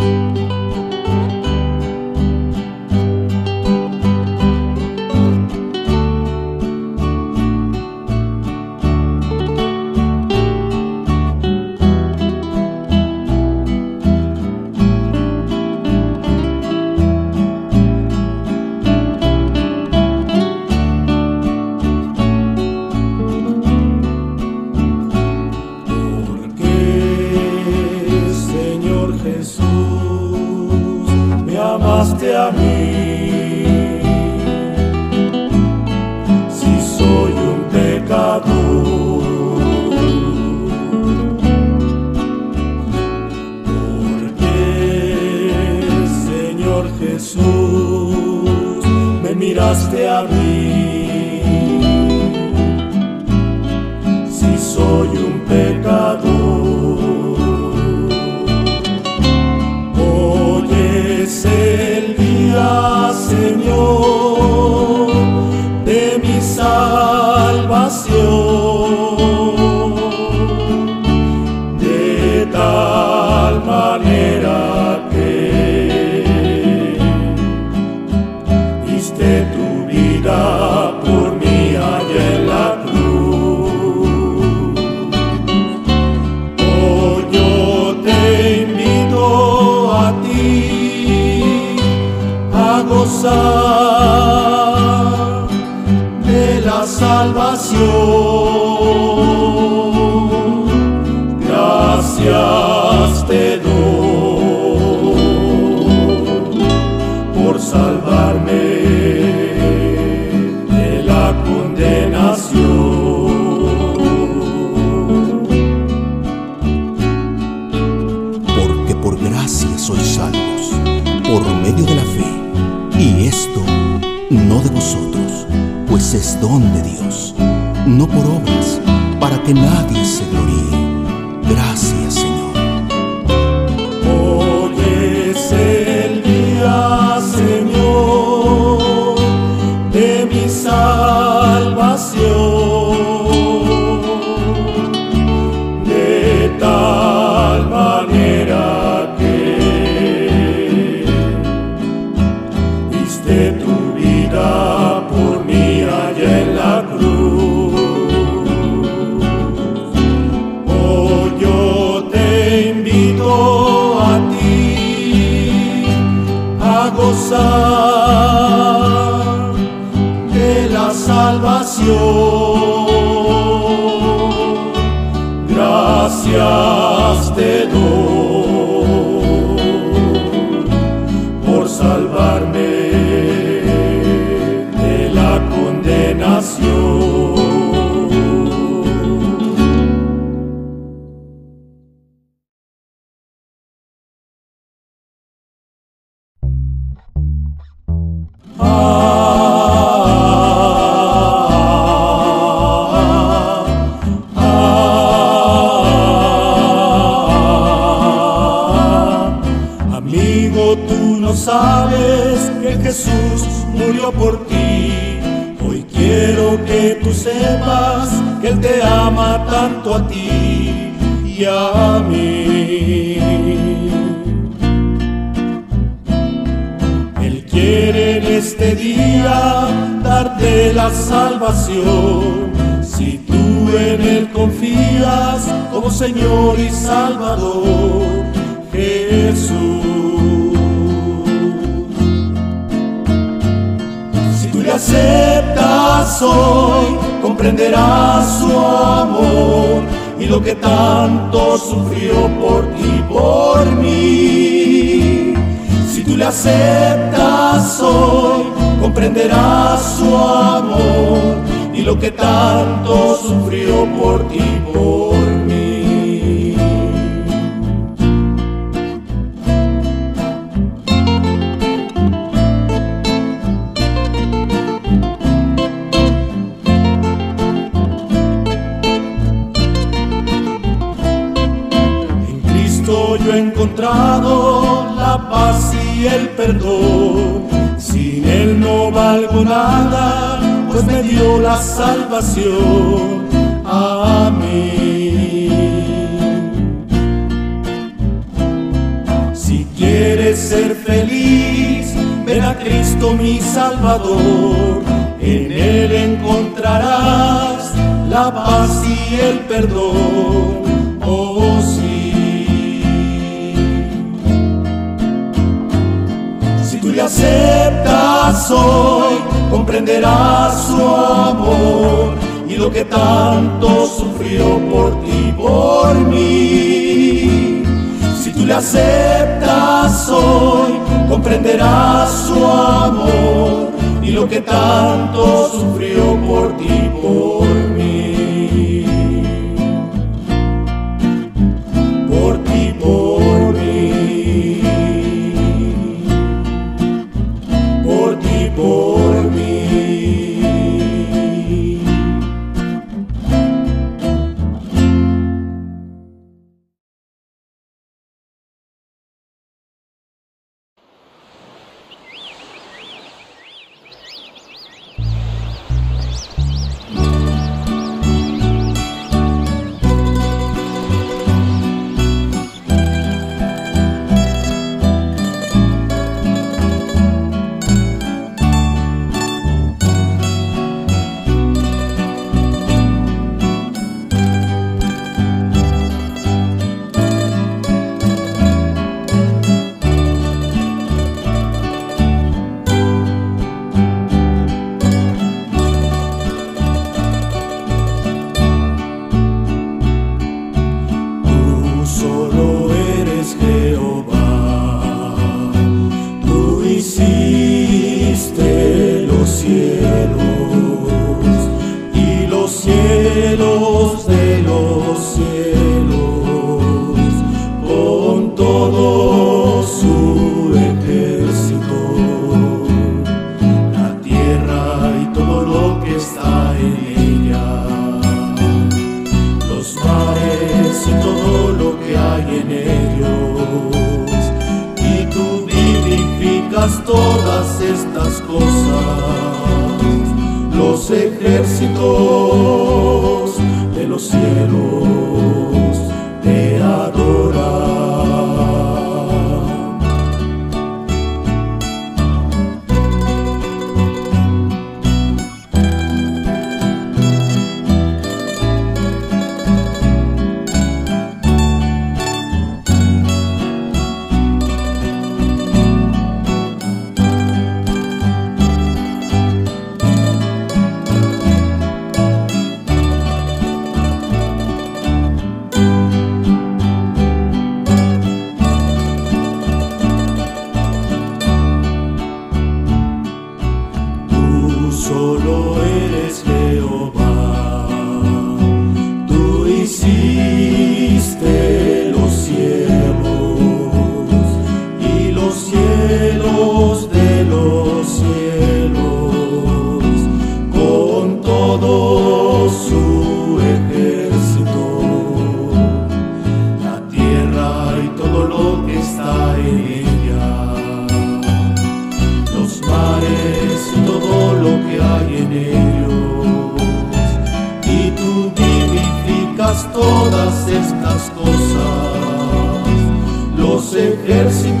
Porque, por obras, para que nadie se gloríe. Gracias, Señor. Hoy es tanto a ti y a mí. Él quiere en este día darte la salvación. Si tú en Él confías como Señor y Salvador, Jesús. Si tú le aceptas hoy, comprenderás su amor y lo que tanto sufrió por ti, por mí. Si tú le aceptas hoy, comprenderás su amor y lo que tanto sufrió por ti, por mí. el perdón. Sin Él no valgo nada, pues me dio la salvación. Amén. Si quieres ser feliz, ven a Cristo mi Salvador. En Él encontrarás la paz y el perdón Si le aceptas hoy, comprenderás su amor y lo que tanto sufrió por ti y por mí. Si tú le aceptas hoy, comprenderás su amor y lo que tanto sufrió por ti y por mí.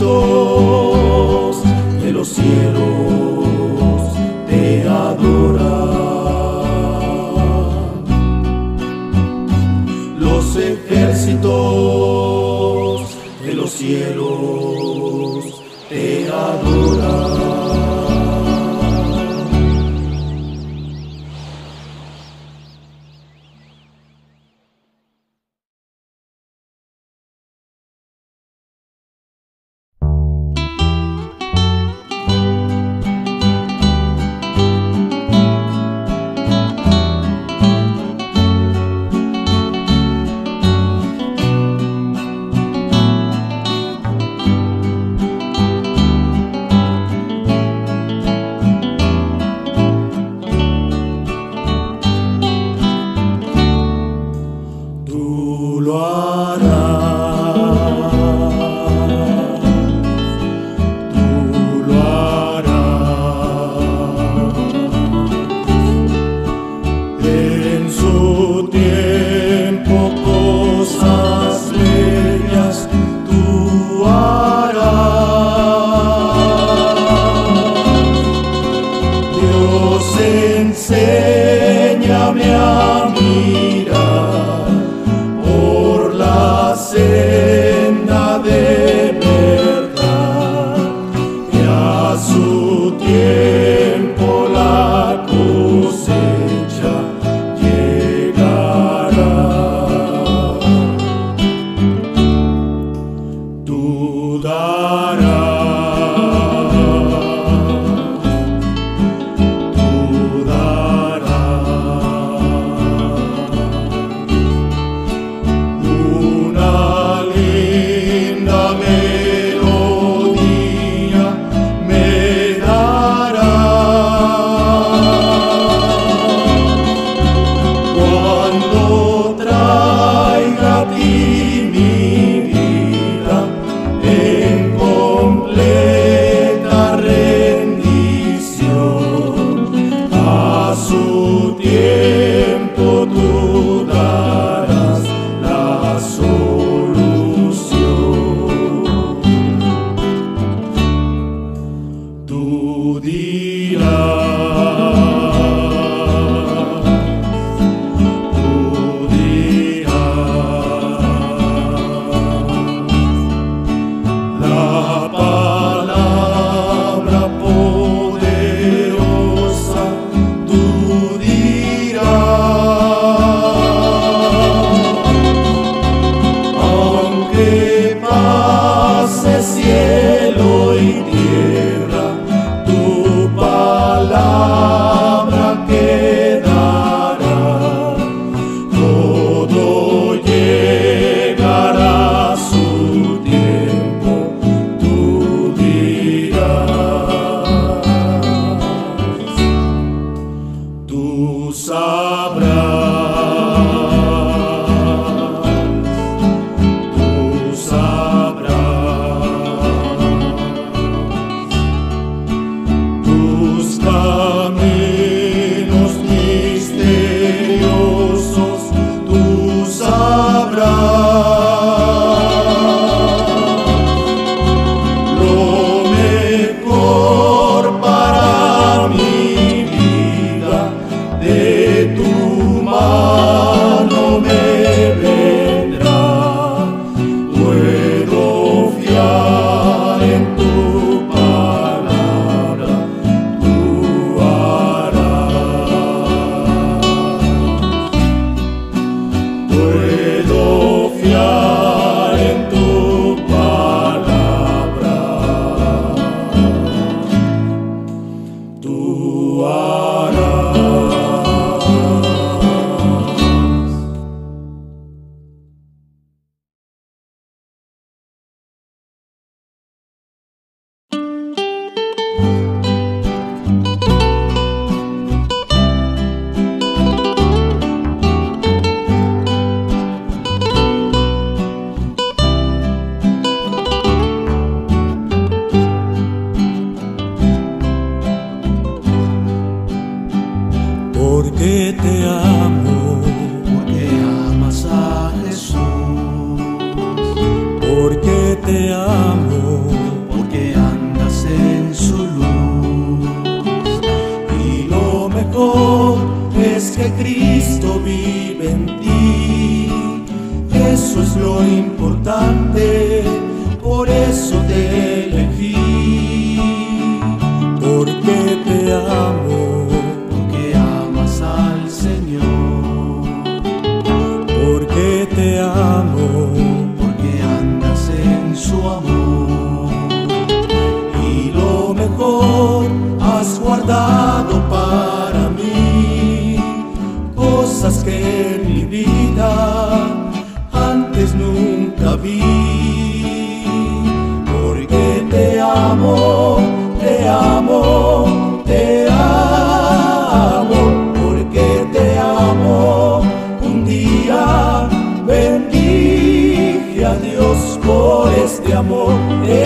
voltou.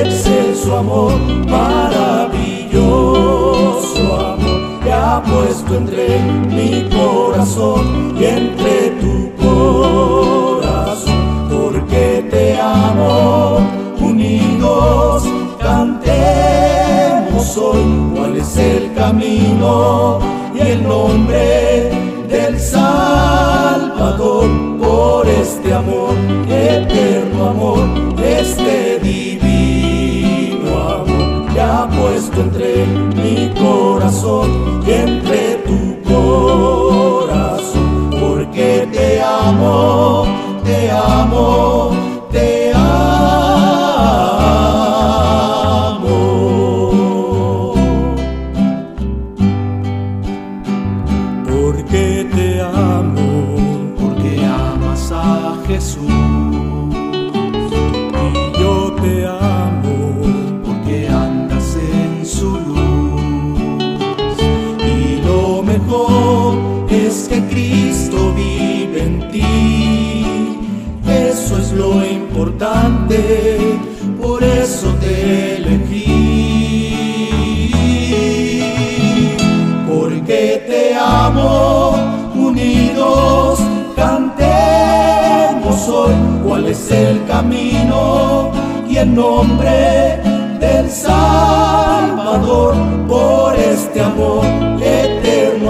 ese su amor, maravilloso amor, que ha puesto entre mi corazón y entre tu corazón, porque te amo, unidos cantemos hoy cuál es el camino y el nombre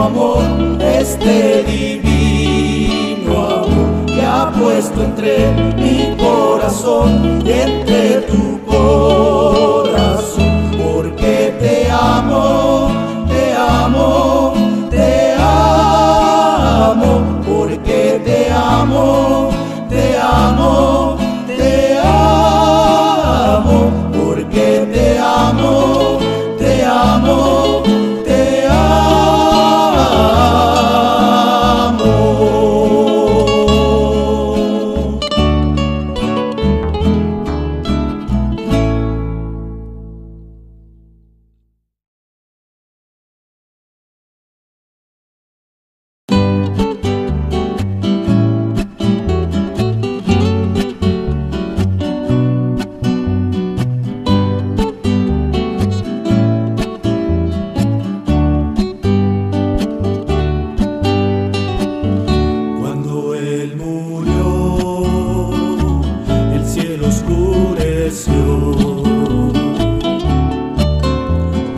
amor, este divino amor que ha puesto entre mi corazón y entre tu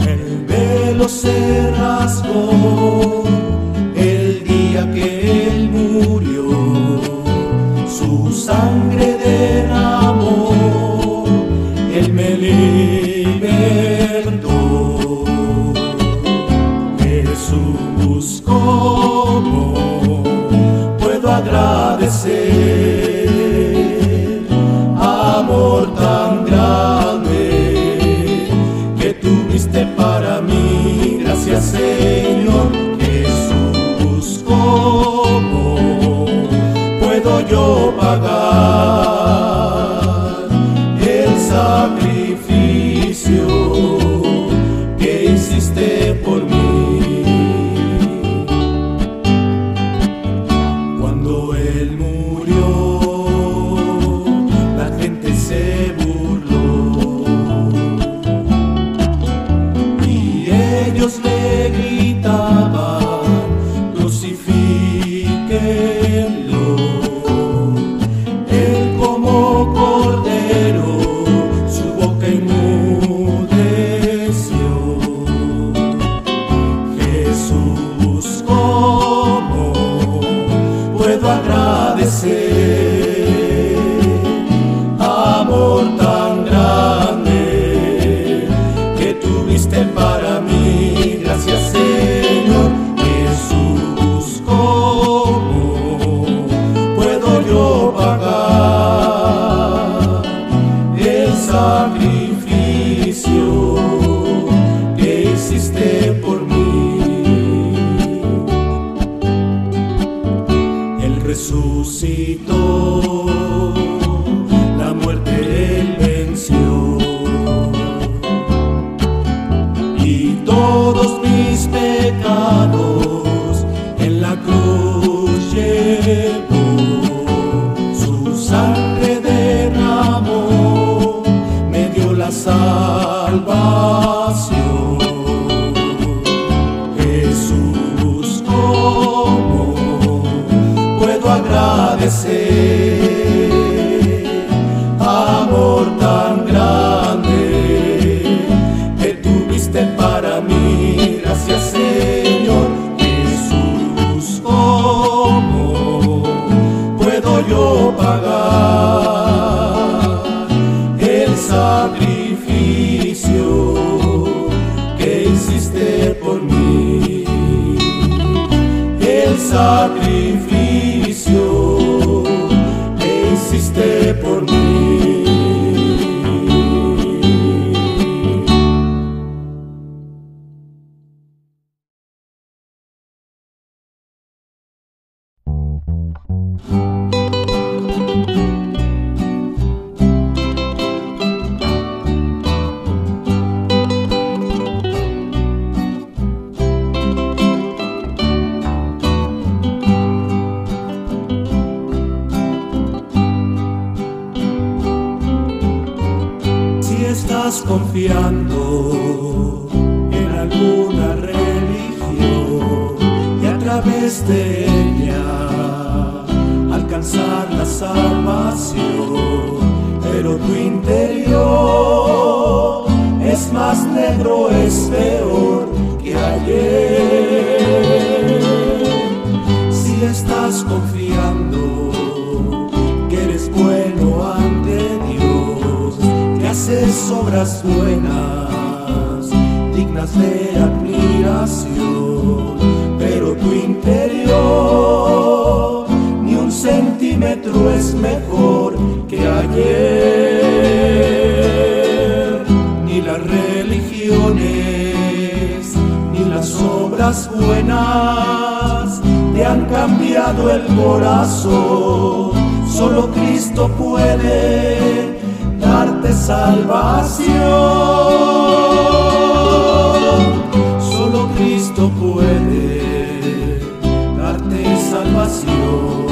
El velo se rasgó el día que él murió, su sangre derramó, él me libertó. Jesús, ¿cómo puedo agradecer? Señor Jesús, ¿cómo puedo yo pagar? Confiando en alguna religión y a través de ella alcanzar la salvación, pero tu interior es más negro, es peor que ayer. Si estás confiando haces obras buenas, dignas de admiración, pero tu interior ni un centímetro es mejor que ayer, ni las religiones, ni las obras buenas te han cambiado el corazón. Solo Cristo puede darte salvación. Solo Cristo puede darte salvación.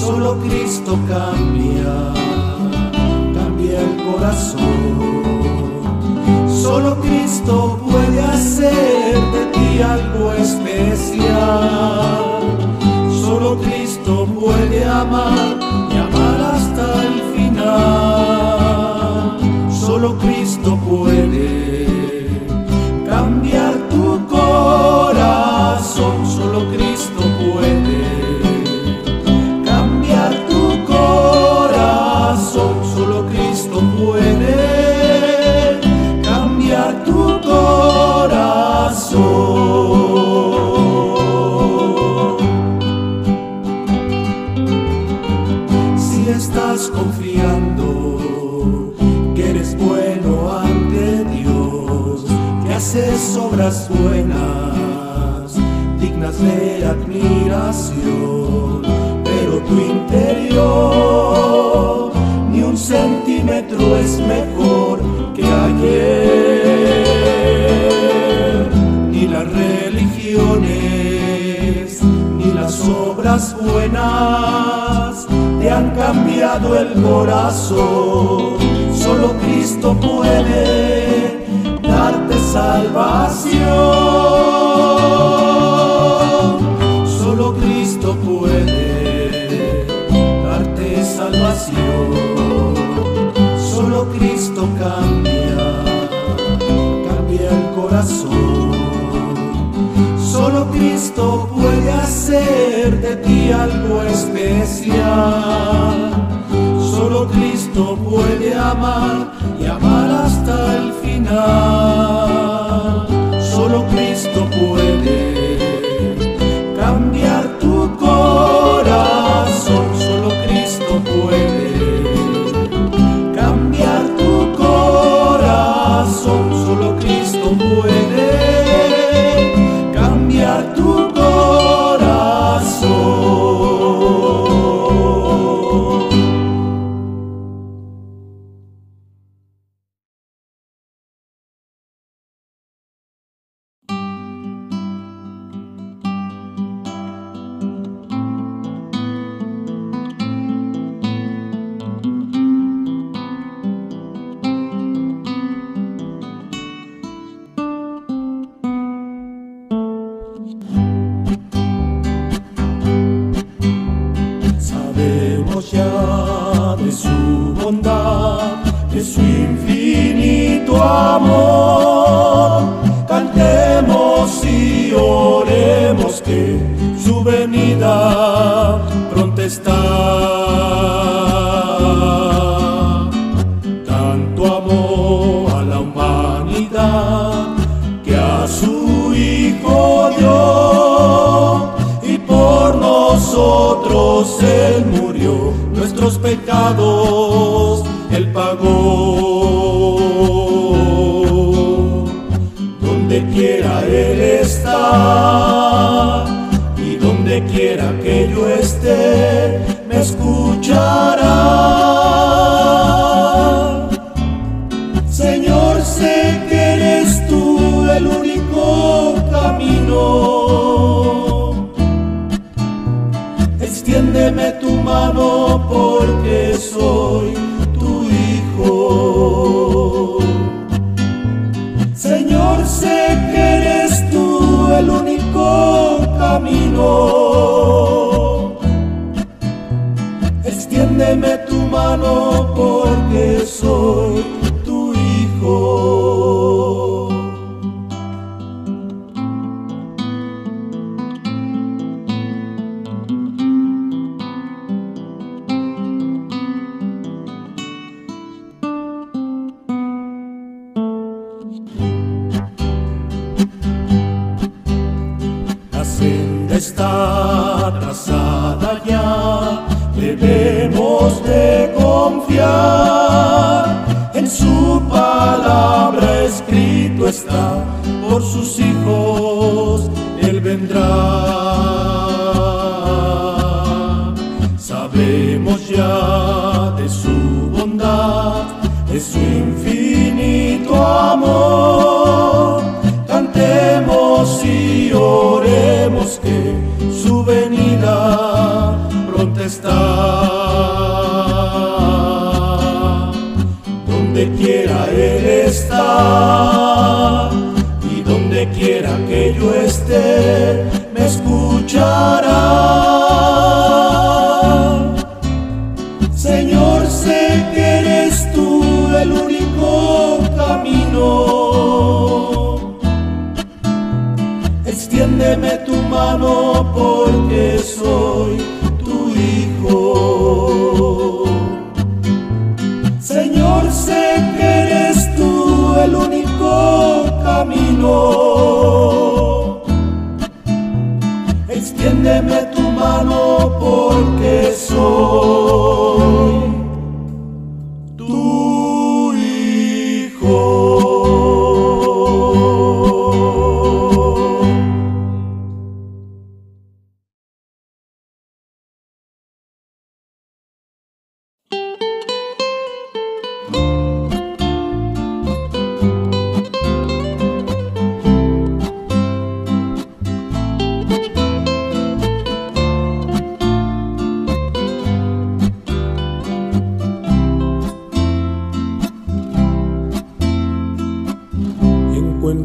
Solo Cristo cambia, cambia el corazón. Solo Cristo puede hacer de ti algo especial. Solo Cristo puede amar Solo Cristo buenas, dignas de admiración, pero tu interior ni un centímetro es mejor que ayer, ni las religiones, ni las obras buenas te han cambiado el corazón. Solo Cristo puede salvación. Solo Cristo puede darte salvación. Solo Cristo cambia, cambia el corazón. Solo Cristo puede hacer de ti algo especial. Solo Cristo puede amar y amar hasta el final. Nuestros Tiéndeme tu mano porque soy Quiera Él está y donde quiera que yo esté, me escuchará. Señor, sé que eres tú el único camino. Extiéndeme tu mano porque soy porque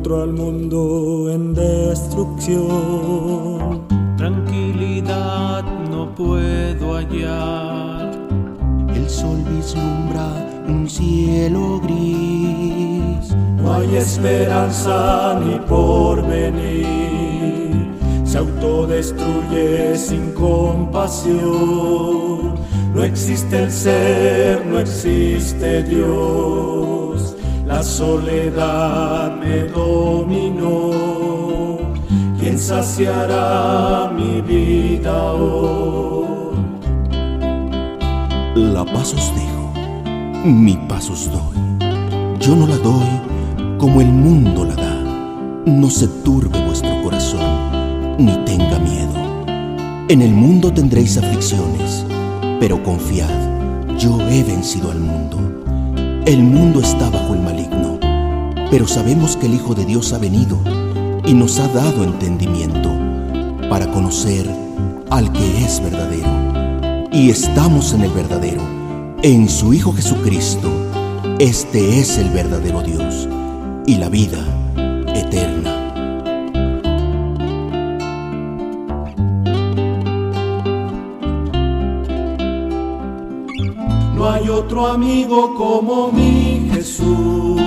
Encuentro al mundo en destrucción. Tranquilidad no puedo hallar. El sol vislumbra un cielo gris. No hay esperanza ni porvenir. Se autodestruye sin compasión. No existe el ser, no existe Dios. La soledad me dominó. ¿Quién saciará mi vida hoy? La paz os dejo, mi paz os doy. Yo no la doy como el mundo la da. No se turbe vuestro corazón, ni tenga miedo. En el mundo tendréis aflicciones, pero confiad, yo he vencido al mundo. El mundo está bajo el maligno, pero sabemos que el Hijo de Dios ha venido y nos ha dado entendimiento para conocer al que es verdadero. Y estamos en el verdadero, en su Hijo Jesucristo. Este es el verdadero Dios y la vida eterna. Otro amigo como mi Jesús.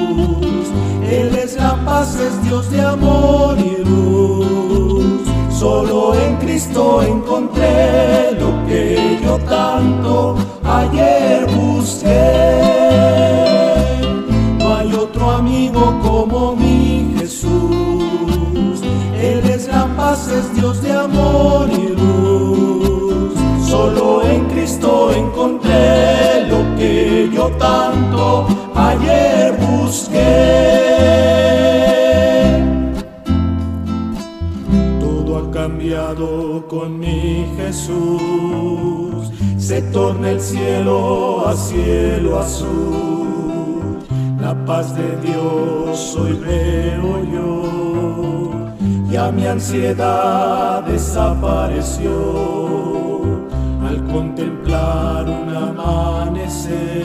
Él es la paz, es Dios de amor y luz. Solo en Cristo encontré lo que yo tanto ayer busqué. No hay otro amigo como mi Jesús. Él es la paz, es Dios de amor y yo tanto ayer busqué. Todo ha cambiado con mi Jesús. Se torna el cielo a cielo azul. La paz de Dios hoy veo yo. Ya mi ansiedad desapareció contemplar un amanecer,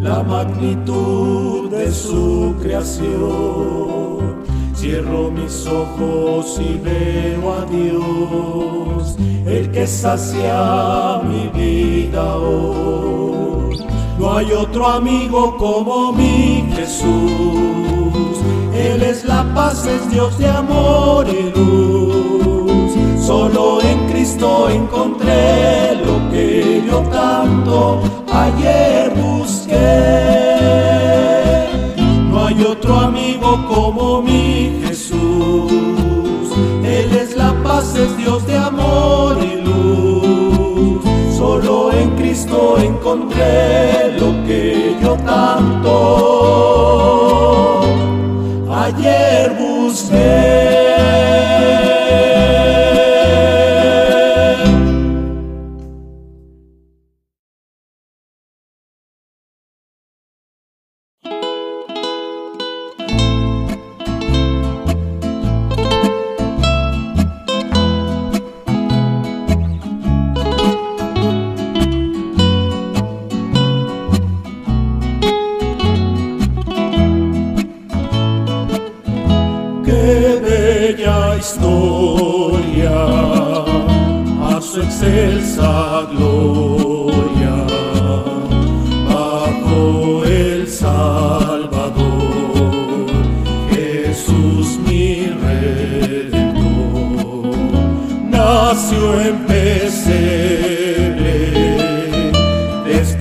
la magnitud de su creación. Cierro mis ojos y veo a Dios, el que sacia mi vida hoy. No hay otro amigo como mi Jesús. Él es la paz, es Dios de amor y luz. Solo en Cristo encontré lo que yo tanto ayer busqué. No hay otro amigo como mi Jesús. Él es la paz, es Dios de amor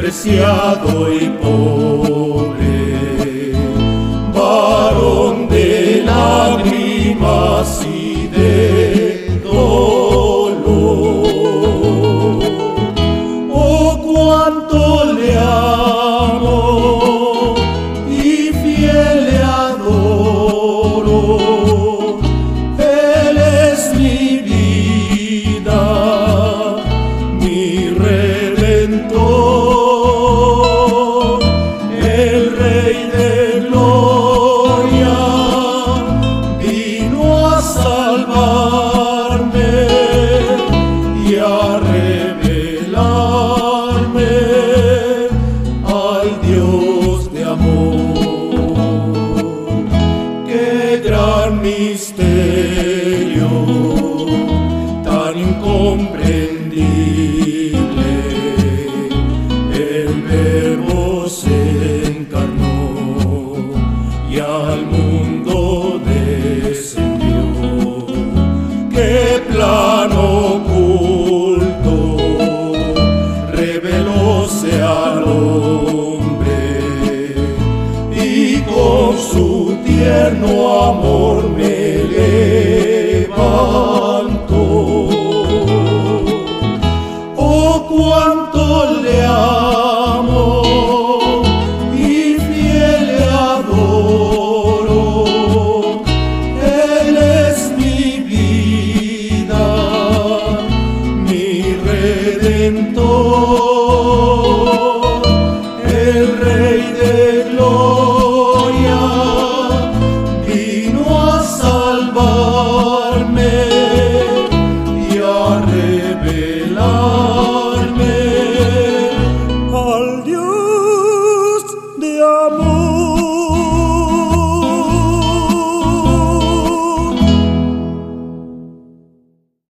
despreciado y pobre mundo descendió.